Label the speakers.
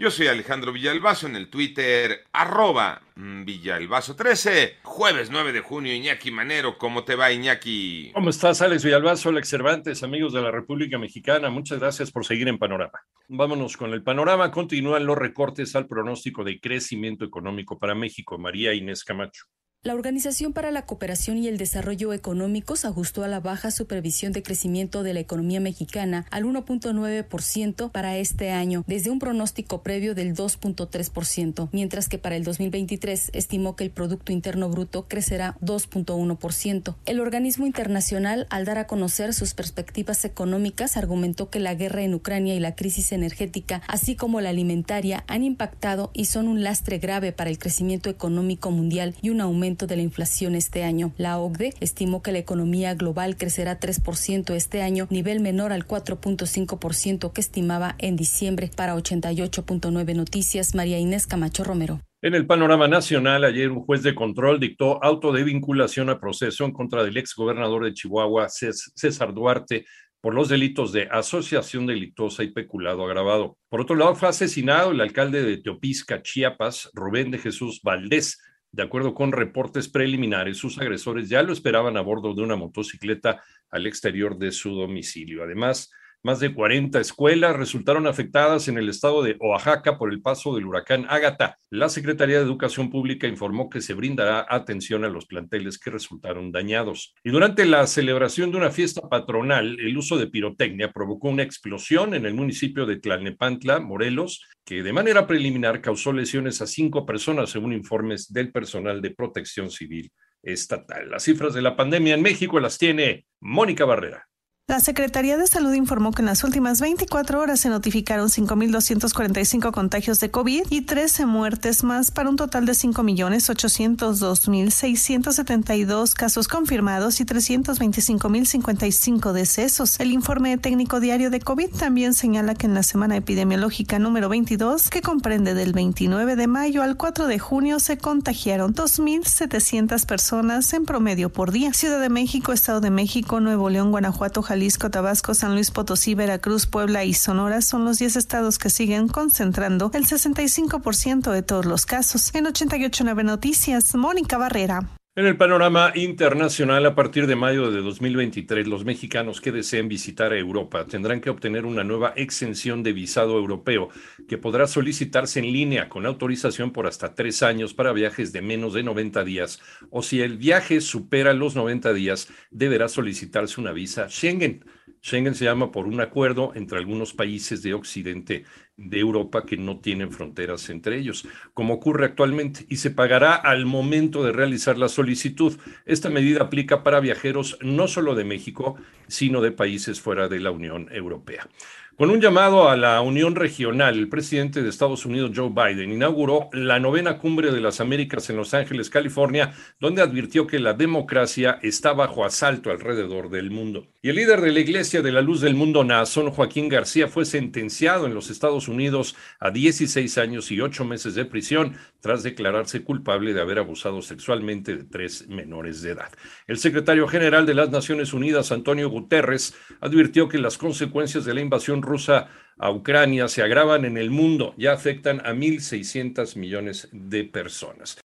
Speaker 1: Yo soy Alejandro Villalbazo en el Twitter, arroba mm, Villalbazo13, jueves 9 de junio, Iñaki Manero, ¿cómo te va Iñaki?
Speaker 2: ¿Cómo estás Alex Villalbazo, Alex Cervantes, amigos de la República Mexicana? Muchas gracias por seguir en Panorama. Vámonos con el panorama, continúan los recortes al pronóstico de crecimiento económico para México, María Inés Camacho.
Speaker 3: La Organización para la Cooperación y el Desarrollo Económicos ajustó a la baja su previsión de crecimiento de la economía mexicana al 1.9% para este año, desde un pronóstico previo del 2.3%, mientras que para el 2023 estimó que el Producto Interno Bruto crecerá 2.1%. El organismo internacional, al dar a conocer sus perspectivas económicas, argumentó que la guerra en Ucrania y la crisis energética, así como la alimentaria, han impactado y son un lastre grave para el crecimiento económico mundial y un aumento de la inflación este año. La OCDE estimó que la economía global crecerá 3% este año, nivel menor al 4.5% que estimaba en diciembre. Para 88.9 Noticias, María Inés Camacho Romero.
Speaker 2: En el panorama nacional, ayer un juez de control dictó auto de vinculación a proceso en contra del ex gobernador de Chihuahua, César Duarte, por los delitos de asociación delictuosa y peculado agravado. Por otro lado, fue asesinado el alcalde de Teopisca, Chiapas, Rubén de Jesús Valdés, de acuerdo con reportes preliminares, sus agresores ya lo esperaban a bordo de una motocicleta al exterior de su domicilio. Además, más de 40 escuelas resultaron afectadas en el estado de Oaxaca por el paso del huracán Ágata. La Secretaría de Educación Pública informó que se brindará atención a los planteles que resultaron dañados. Y durante la celebración de una fiesta patronal, el uso de pirotecnia provocó una explosión en el municipio de Tlalnepantla, Morelos, que de manera preliminar causó lesiones a cinco personas, según informes del personal de protección civil estatal. Las cifras de la pandemia en México las tiene Mónica Barrera.
Speaker 4: La Secretaría de Salud informó que en las últimas 24 horas se notificaron 5.245 contagios de COVID y 13 muertes más para un total de 5.802.672 casos confirmados y 325.055 decesos. El informe técnico diario de COVID también señala que en la semana epidemiológica número 22, que comprende del 29 de mayo al 4 de junio, se contagiaron 2.700 personas en promedio por día. Ciudad de México, Estado de México, Nuevo León, Guanajuato, Jalisco, Jalisco, Tabasco, San Luis Potosí, Veracruz, Puebla y Sonora son los 10 estados que siguen concentrando el 65% de todos los casos. En 889 Noticias, Mónica Barrera.
Speaker 2: En el panorama internacional, a partir de mayo de 2023, los mexicanos que deseen visitar a Europa tendrán que obtener una nueva exención de visado europeo que podrá solicitarse en línea con autorización por hasta tres años para viajes de menos de 90 días o si el viaje supera los 90 días, deberá solicitarse una visa Schengen. Schengen se llama por un acuerdo entre algunos países de Occidente de Europa que no tienen fronteras entre ellos, como ocurre actualmente, y se pagará al momento de realizar la solicitud. Esta medida aplica para viajeros no solo de México, sino de países fuera de la Unión Europea. Con un llamado a la Unión Regional, el presidente de Estados Unidos, Joe Biden, inauguró la novena cumbre de las Américas en Los Ángeles, California, donde advirtió que la democracia está bajo asalto alrededor del mundo. Y el líder de la Iglesia de la Luz del Mundo, Naasón Joaquín García, fue sentenciado en los Estados Unidos a 16 años y 8 meses de prisión tras declararse culpable de haber abusado sexualmente de tres menores de edad. El secretario general de las Naciones Unidas, Antonio Guterres, advirtió que las consecuencias de la invasión rusa a Ucrania se agravan en el mundo, ya afectan a 1.600 millones de personas.